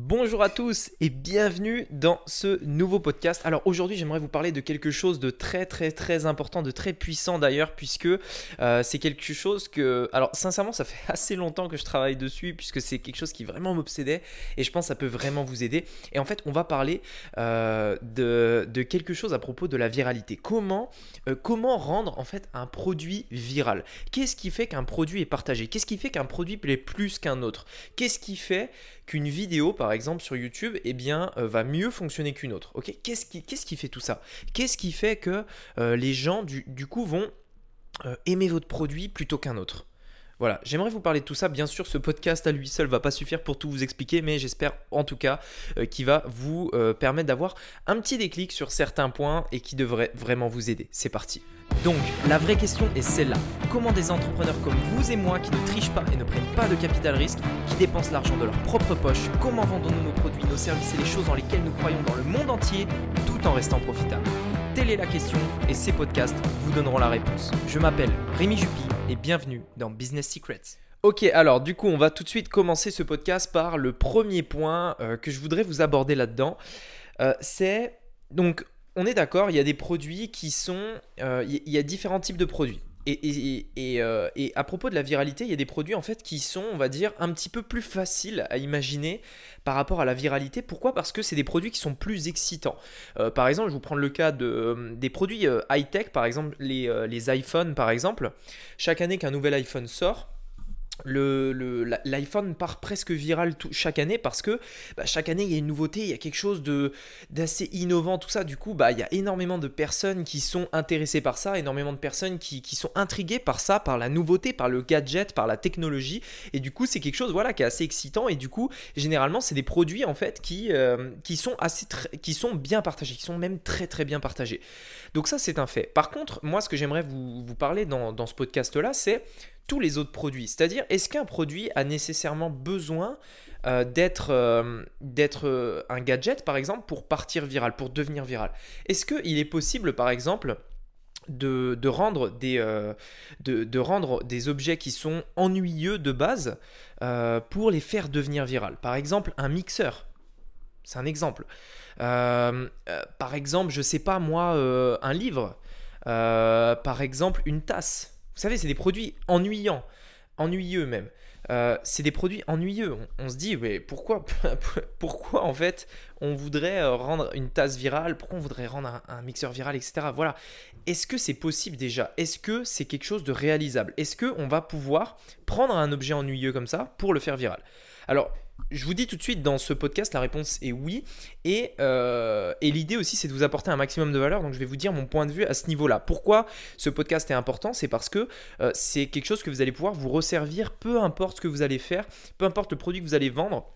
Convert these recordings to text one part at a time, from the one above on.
Bonjour à tous et bienvenue dans ce nouveau podcast. Alors aujourd'hui j'aimerais vous parler de quelque chose de très très très important, de très puissant d'ailleurs puisque euh, c'est quelque chose que... Alors sincèrement ça fait assez longtemps que je travaille dessus puisque c'est quelque chose qui vraiment m'obsédait et je pense que ça peut vraiment vous aider. Et en fait on va parler euh, de, quelque chose à propos de la viralité. Comment, euh, comment rendre en fait un produit viral? Qu'est-ce qui fait qu'un produit est partagé? Qu'est-ce qui fait qu'un produit plaît plus qu'un autre? Qu'est-ce qui fait qu'une vidéo, par exemple, sur YouTube, eh bien, euh, va mieux fonctionner qu'une autre. Ok? Qu'est-ce qui, qu'est-ce qui fait tout ça? Qu'est-ce qui fait que euh, les gens, du, coup, vont euh, aimer votre produit plutôt qu'un autre? Voilà, j'aimerais vous parler de tout ça. Bien sûr, ce podcast à lui seul va pas suffire pour tout vous expliquer, mais j'espère en tout cas qu'il va vous permettre d'avoir un petit déclic sur certains points et qui devrait vraiment vous aider. C'est parti. Donc, la vraie question est celle-là. Comment des entrepreneurs comme vous et moi qui ne trichent pas et ne prennent pas de capital risque, qui dépensent l'argent de leur propre poche, comment vendons-nous nos produits, nos services et les choses dans lesquelles nous croyons dans le monde entier, tout en restant profitables? Telle est la question et ces podcasts vous donneront la réponse. Je m'appelle Rémi Jupy et bienvenue dans Business Secrets. Ok, alors du coup, on va tout de suite commencer ce podcast par le premier point euh, que je voudrais vous aborder là-dedans. Euh, c'est donc on est d'accord, il y a des produits qui sont... Euh, il y a différents types de produits. Euh, et, à propos de la viralité, il y a des produits en fait qui sont, on va dire, un petit peu plus faciles à imaginer par rapport à la viralité. Pourquoi? Parce que c'est des produits qui sont plus excitants. Euh, par exemple, je vous prendre le cas de, des produits high-tech, par exemple les, les iPhones, par exemple. Chaque année qu'un nouvel iPhone sort, l'iPhone le, part presque viral chaque année parce que bah, chaque année il y a une nouveauté, il y a quelque chose d'assez innovant, tout ça. Du coup, bah, il y a énormément de personnes qui sont intéressées par ça, énormément de personnes qui, sont intriguées par ça, par la nouveauté, par le gadget, par la technologie. Et du coup, c'est quelque chose voilà, qui est assez excitant. Et du coup, généralement, c'est des produits en fait qui, euh, qui, sont assez qui sont bien partagés, qui sont même très très bien partagés. Donc ça, c'est un fait. Par contre, moi, ce que j'aimerais vous, vous parler dans, dans ce podcast-là, c'est tous les autres produits. C'est-à-dire, est-ce qu'un produit a nécessairement besoin euh, d'être euh, euh, un gadget, par exemple, pour partir viral, pour devenir viral? Est-ce qu'il est possible, par exemple, de, rendre des, objets qui sont ennuyeux de base pour les faire devenir viral? Par exemple, un mixeur. C'est un exemple. par exemple, je sais pas moi, un livre. par exemple, une tasse. Vous savez, c'est des produits ennuyants, ennuyeux même. Euh, c'est des produits ennuyeux. On, se dit, mais pourquoi, en fait on voudrait euh, rendre une tasse virale? Pourquoi on voudrait rendre un, mixeur viral, etc. Voilà. Est-ce que c'est possible déjà? Est-ce que c'est quelque chose de réalisable? Est-ce qu'on va pouvoir prendre un objet ennuyeux comme ça pour le faire viral? Alors, je vous dis tout de suite dans ce podcast, la réponse est oui. Euh, et, l'idée aussi, c'est de vous apporter un maximum de valeur. Donc, je vais vous dire mon point de vue à ce niveau-là. Pourquoi ce podcast est important? C'est parce que euh, c'est quelque chose que vous allez pouvoir vous resservir, peu importe ce que vous allez faire, peu importe le produit que vous allez vendre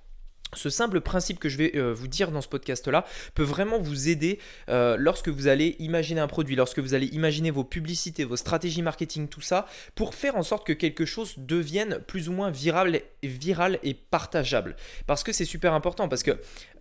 ce simple principe que je vais euh, vous dire dans ce podcast-là peut vraiment vous aider euh, lorsque vous allez imaginer un produit, lorsque vous allez imaginer vos publicités, vos stratégies marketing, tout ça, pour faire en sorte que quelque chose devienne plus ou moins viral, et partageable. Parce que c'est super important, parce que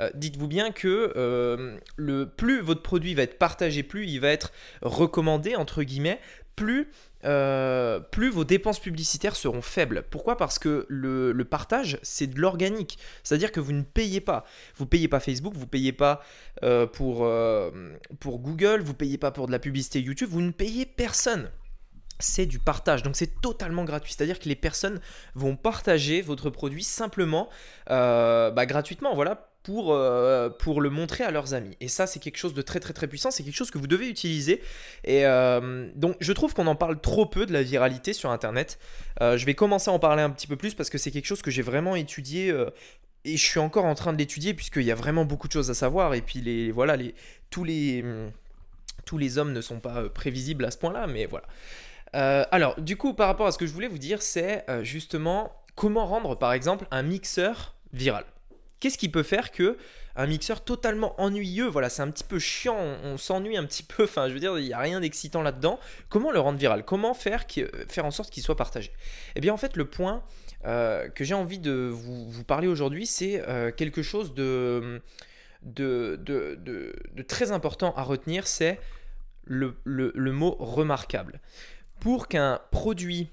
euh, dites-vous bien que le plus votre produit va être partagé, plus il va être recommandé, entre guillemets, plus euh, plus vos dépenses publicitaires seront faibles. Pourquoi? Parce que le, partage, c'est de l'organique. C'est-à-dire que vous ne payez pas. Vous ne payez pas Facebook, vous ne payez pas euh, pour, euh, pour Google, vous ne payez pas pour de la publicité YouTube, vous ne payez personne c'est du partage. Donc c'est totalement gratuit. C'est-à-dire que les personnes vont partager votre produit simplement bah, gratuitement. Voilà, pour, euh, pour le montrer à leurs amis. Et ça, c'est quelque chose de très très très puissant, c'est quelque chose que vous devez utiliser. Et euh, donc, je trouve qu'on en parle trop peu de la viralité sur Internet. Euh, je vais commencer à en parler un petit peu plus parce que c'est quelque chose que j'ai vraiment étudié. et je suis encore en train de l'étudier puisqu'il y a vraiment beaucoup de choses à savoir. Et puis, les, voilà, les, tous, les, tous les hommes ne sont pas prévisibles à ce point-là, mais voilà. alors, du coup, par rapport à ce que je voulais vous dire, c'est justement comment rendre, par exemple, un mixeur viral. Qu'est-ce qui peut faire que un mixeur totalement ennuyeux, voilà, c'est un petit peu chiant, on, s'ennuie un petit peu, enfin je veux dire, il n'y a rien d'excitant là-dedans. Comment le rendre viral? Comment faire, faire en sorte qu'il soit partagé? Eh bien en fait le point euh, que j'ai envie de vous, parler aujourd'hui, c'est euh, quelque chose de très important à retenir, c'est le mot remarquable. Pour qu'un produit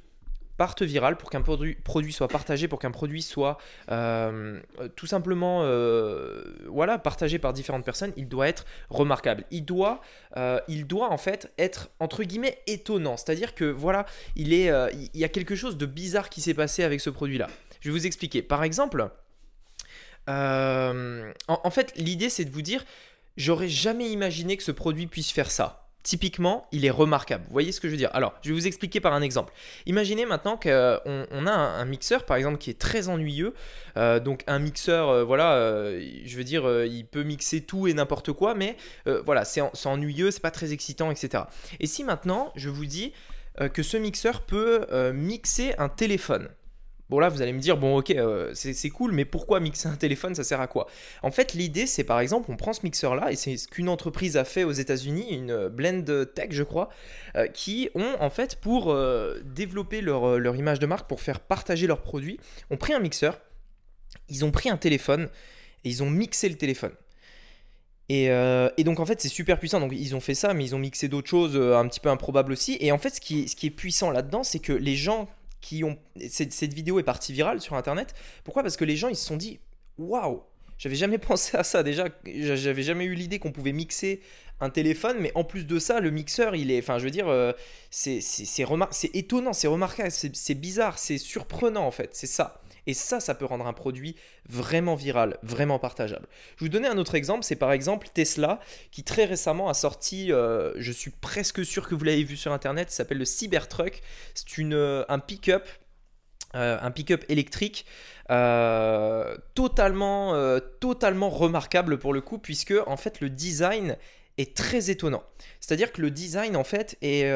parte viral, pour qu'un produit, soit partagé, pour qu'un produit soit euh, tout simplement euh, voilà, partagé par différentes personnes, il doit être remarquable. Il doit, euh, il doit en fait être entre guillemets étonnant. C'est-à-dire que voilà, il, est, il y a quelque chose de bizarre qui s'est passé avec ce produit-là. Je vais vous expliquer. Par exemple, en fait, l'idée c'est de vous dire, j'aurais jamais imaginé que ce produit puisse faire ça typiquement, il est remarquable. Vous voyez ce que je veux dire? Alors, je vais vous expliquer par un exemple. Imaginez maintenant qu'on on a un, mixeur, par exemple, qui est très ennuyeux. Euh, donc, un mixeur, euh, voilà, euh, je veux dire, il peut mixer tout et n'importe quoi, mais voilà, c'est ennuyeux, c'est pas très excitant, etc. Et si maintenant, je vous dis que ce mixeur peut mixer un téléphone Bon là, vous allez me dire, bon ok, euh, c'est cool, mais pourquoi mixer un téléphone, ça sert à quoi? En fait, l'idée, c'est par exemple, on prend ce mixeur-là, et c'est ce qu'une entreprise a fait aux États-Unis, une euh, Blend Tech, je crois, euh, qui ont en fait, pour développer leur, image de marque, pour faire partager leurs produits, ont pris un mixeur, ils ont pris un téléphone, et ils ont mixé le téléphone. Et, donc en fait c'est super puissant. Donc ils ont fait ça, mais ils ont mixé d'autres choses un petit peu improbables aussi. Et en fait ce qui est puissant là-dedans, c'est que les gens Cette, vidéo est partie virale sur internet. Pourquoi? Parce que les gens ils se sont dit waouh J'avais jamais pensé à ça déjà. J'avais jamais eu l'idée qu'on pouvait mixer un téléphone, mais en plus de ça, le mixeur, il est. Enfin, je veux dire, euh, c'est étonnant, c'est remarquable, c'est bizarre, c'est surprenant en fait. C'est ça. Et ça, ça peut rendre un produit vraiment viral, vraiment partageable. Je vais vous donner un autre exemple, c'est par exemple Tesla qui très récemment a sorti, euh, je suis presque sûr que vous l'avez vu sur Internet, s'appelle le Cybertruck. C'est une, euh, un pick-up. Euh, un pick-up électrique totalement, remarquable pour le coup, puisque en fait le design est très étonnant. C'est-à-dire que le design en fait est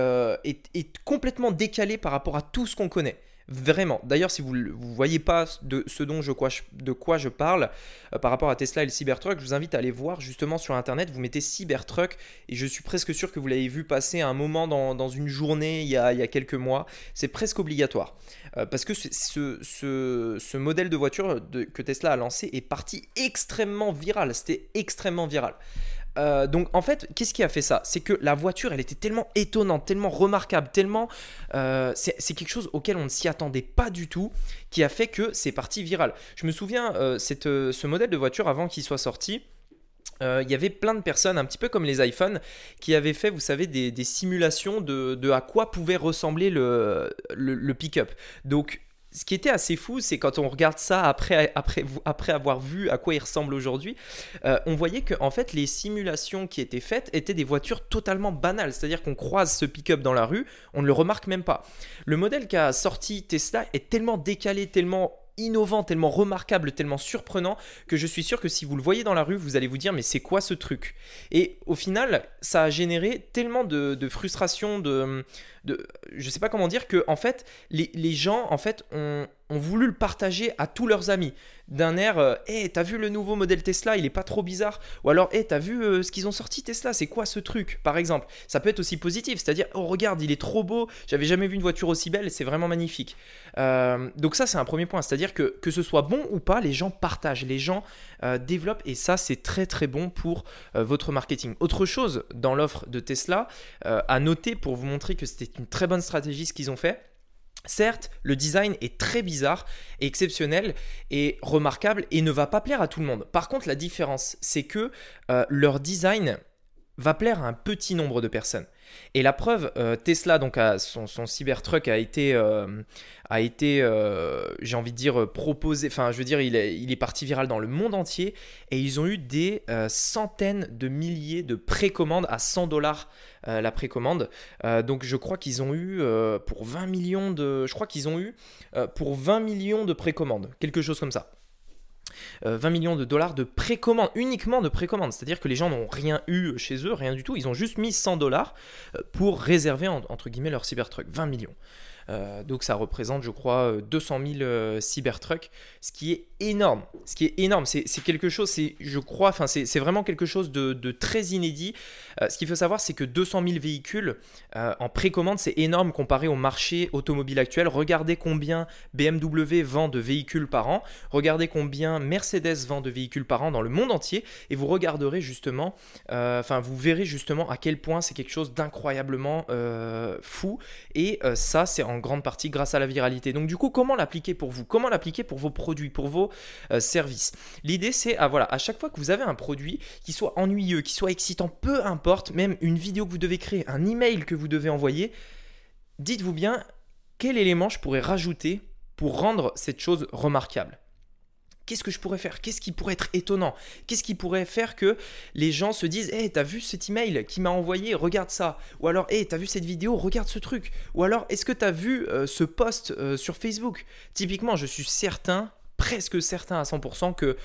complètement décalé par rapport à tout ce qu'on connaît. Vraiment. D'ailleurs, si vous ne voyez pas de ce dont je, de quoi je parle euh, par rapport à Tesla et le Cybertruck, je vous invite à aller voir justement sur Internet. Vous mettez Cybertruck et je suis presque sûr que vous l'avez vu passer un moment dans, une journée il y, a, quelques mois. C'est presque obligatoire. Euh, parce que ce, ce, modèle de voiture que Tesla a lancé est parti extrêmement viral. C'était extrêmement viral. Euh, donc en fait, qu'est-ce qui a fait ça? C'est que la voiture, elle était tellement étonnante, tellement remarquable, tellement... Euh, c'est quelque chose auquel on ne s'y attendait pas du tout, qui a fait que c'est parti viral. Je me souviens, euh, ce modèle de voiture, avant qu'il soit sorti, il y avait plein de personnes, un petit peu comme les iPhones, qui avaient fait, vous savez, des, simulations de, à quoi pouvait ressembler le, le, le pick-up. Donc ce qui était assez fou, c'est quand on regarde ça après, avoir vu à quoi il ressemble aujourd'hui, euh, on voyait que fait les simulations qui étaient faites étaient des voitures totalement banales. C'est-à-dire qu'on croise ce pick-up dans la rue, on ne le remarque même pas. Le modèle qu'a sorti Tesla est tellement décalé, tellement innovant, tellement remarquable, tellement surprenant que je suis sûr que si vous le voyez dans la rue, vous allez vous dire mais c'est quoi ce truc? Et au final, ça a généré tellement de, frustration, de, de, je sais pas comment dire que en fait les, les gens en fait ont ont voulu le partager à tous leurs amis. D'un air, hé, euh, t'as vu le nouveau modèle Tesla, il est pas trop bizarre. Ou alors, hé, t'as vu euh, ce qu'ils ont sorti Tesla, c'est quoi ce truc Par exemple, ça peut être aussi positif, c'est-à-dire, oh regarde, il est trop beau, j'avais jamais vu une voiture aussi belle, c'est vraiment magnifique. Euh, donc ça, c'est un premier point, c'est-à-dire que que ce soit bon ou pas, les gens partagent, les gens développent, et ça, c'est très très bon pour votre marketing. Autre chose dans l'offre de Tesla, à noter pour vous montrer que c'était une très bonne stratégie ce qu'ils ont fait Certes, le design est très bizarre, exceptionnel et remarquable et ne va pas plaire à tout le monde. Par contre, la différence, c'est que euh, leur design va plaire à un petit nombre de personnes. Et la preuve, euh, Tesla, donc son, Cybertruck a été, euh, a été j'ai envie de dire, proposé, enfin je veux dire, il est, il est parti viral dans le monde entier et ils ont eu des centaines de milliers de précommandes à 100 dollars euh, la précommande. Euh, donc je crois qu'ils ont eu euh, pour 20 millions de, je crois qu'ils ont eu pour 20 millions de précommandes, quelque chose comme ça. 20 millions de dollars de précommande, uniquement de précommande. C'est-à-dire que les gens n'ont rien eu chez eux, rien du tout. Ils ont juste mis 100 dollars pour réserver, entre guillemets, leur Cybertruck. 20 millions. Euh, donc ça représente, je crois, 200 000 euh, Cybertrucks, ce qui est énorme. Ce qui est énorme, c'est quelque chose, je crois, enfin c'est vraiment quelque chose de, très inédit. Euh, ce qu'il faut savoir, c'est que 200 000 véhicules en précommande, c'est énorme comparé au marché automobile actuel. Regardez combien BMW vend de véhicules par an, regardez combien Mercedes vend de véhicules par an dans le monde entier, et vous regarderez justement, enfin vous verrez justement à quel point c'est quelque chose d'incroyablement fou. Et ça, c'est en en grande partie grâce à la viralité. Donc du coup, comment l'appliquer pour vous? Comment l'appliquer pour vos produits, pour vos euh, services? L'idée, c'est à, voilà, à chaque fois que vous avez un produit qui soit ennuyeux, qui soit excitant, peu importe, même une vidéo que vous devez créer, un email que vous devez envoyer, dites-vous bien quel élément je pourrais rajouter pour rendre cette chose remarquable? Qu'est-ce que je pourrais faire? Qu'est-ce qui pourrait être étonnant? Qu'est-ce qui pourrait faire que les gens se disent Hé, t'as vu cet email qui m'a envoyé? Regarde ça. Ou alors Hé, t'as vu cette vidéo? Regarde ce truc. Ou alors Est-ce que t'as vu euh, ce post euh, sur Facebook? Typiquement, je suis certain, presque certain à 100% que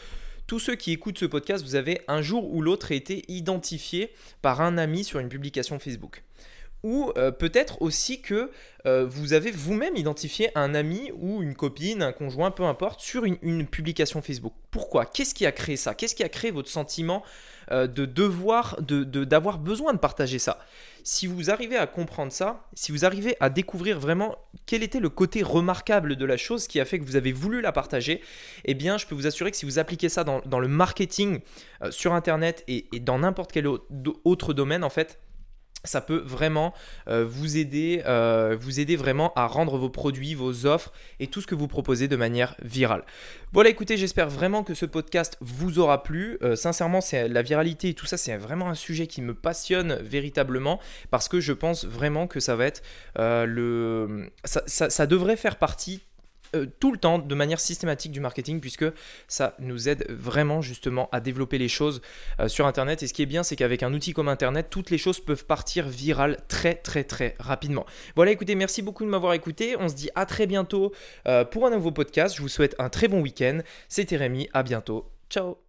tous ceux qui écoutent ce podcast, vous avez un jour ou l'autre été identifié par un ami sur une publication Facebook ou euh, peut-être aussi que euh, vous avez vous-même identifié un ami ou une copine, un conjoint, peu importe, sur une, publication Facebook. Pourquoi? Qu'est-ce qui a créé ça? Qu'est-ce qui a créé votre sentiment euh, de devoir, d'avoir besoin de partager ça? Si vous arrivez à comprendre ça, si vous arrivez à découvrir vraiment quel était le côté remarquable de la chose qui a fait que vous avez voulu la partager, eh bien, je peux vous assurer que si vous appliquez ça dans, le marketing sur Internet et, et dans n'importe quel autre domaine, en fait, ça peut vraiment euh, vous aider, euh, vous aider vraiment à rendre vos produits, vos offres et tout ce que vous proposez de manière virale. Voilà, écoutez, j'espère vraiment que ce podcast vous aura plu. Euh, sincèrement, c'est la viralité et tout ça, c'est vraiment un sujet qui me passionne véritablement parce que je pense vraiment que ça va être le, ça devrait faire partie euh, tout le temps de manière systématique du marketing puisque ça nous aide vraiment justement à développer les choses euh, sur internet. Et ce qui est bien c'est qu'avec un outil comme internet toutes les choses peuvent partir virales très très très rapidement. Voilà écoutez merci beaucoup de m'avoir écouté. On se dit à très bientôt euh, pour un nouveau podcast. Je vous souhaite un très bon week-end. C'était Rémi. À bientôt. Ciao